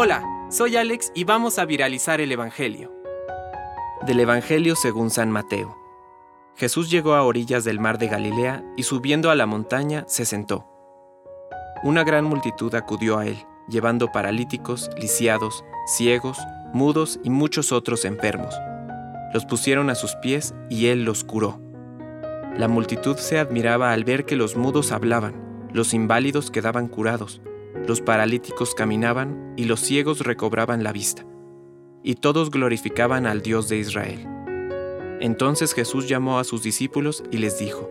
Hola, soy Alex y vamos a viralizar el Evangelio. Del Evangelio según San Mateo. Jesús llegó a orillas del mar de Galilea y subiendo a la montaña se sentó. Una gran multitud acudió a él, llevando paralíticos, lisiados, ciegos, mudos y muchos otros enfermos. Los pusieron a sus pies y él los curó. La multitud se admiraba al ver que los mudos hablaban, los inválidos quedaban curados, los paralíticos caminaban y los ciegos recobraban la vista. Y todos glorificaban al Dios de Israel. Entonces Jesús llamó a sus discípulos y les dijo,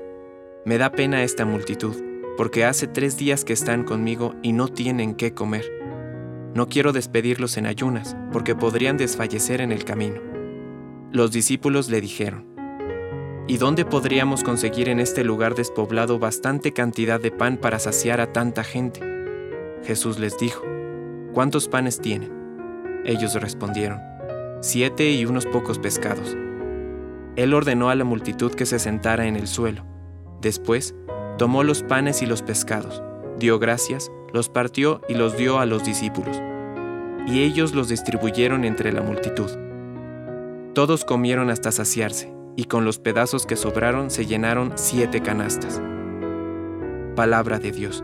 Me da pena esta multitud, porque hace tres días que están conmigo y no tienen qué comer. No quiero despedirlos en ayunas, porque podrían desfallecer en el camino. Los discípulos le dijeron, ¿Y dónde podríamos conseguir en este lugar despoblado bastante cantidad de pan para saciar a tanta gente? Jesús les dijo, ¿cuántos panes tienen? Ellos respondieron, siete y unos pocos pescados. Él ordenó a la multitud que se sentara en el suelo. Después, tomó los panes y los pescados, dio gracias, los partió y los dio a los discípulos. Y ellos los distribuyeron entre la multitud. Todos comieron hasta saciarse y con los pedazos que sobraron se llenaron siete canastas. Palabra de Dios.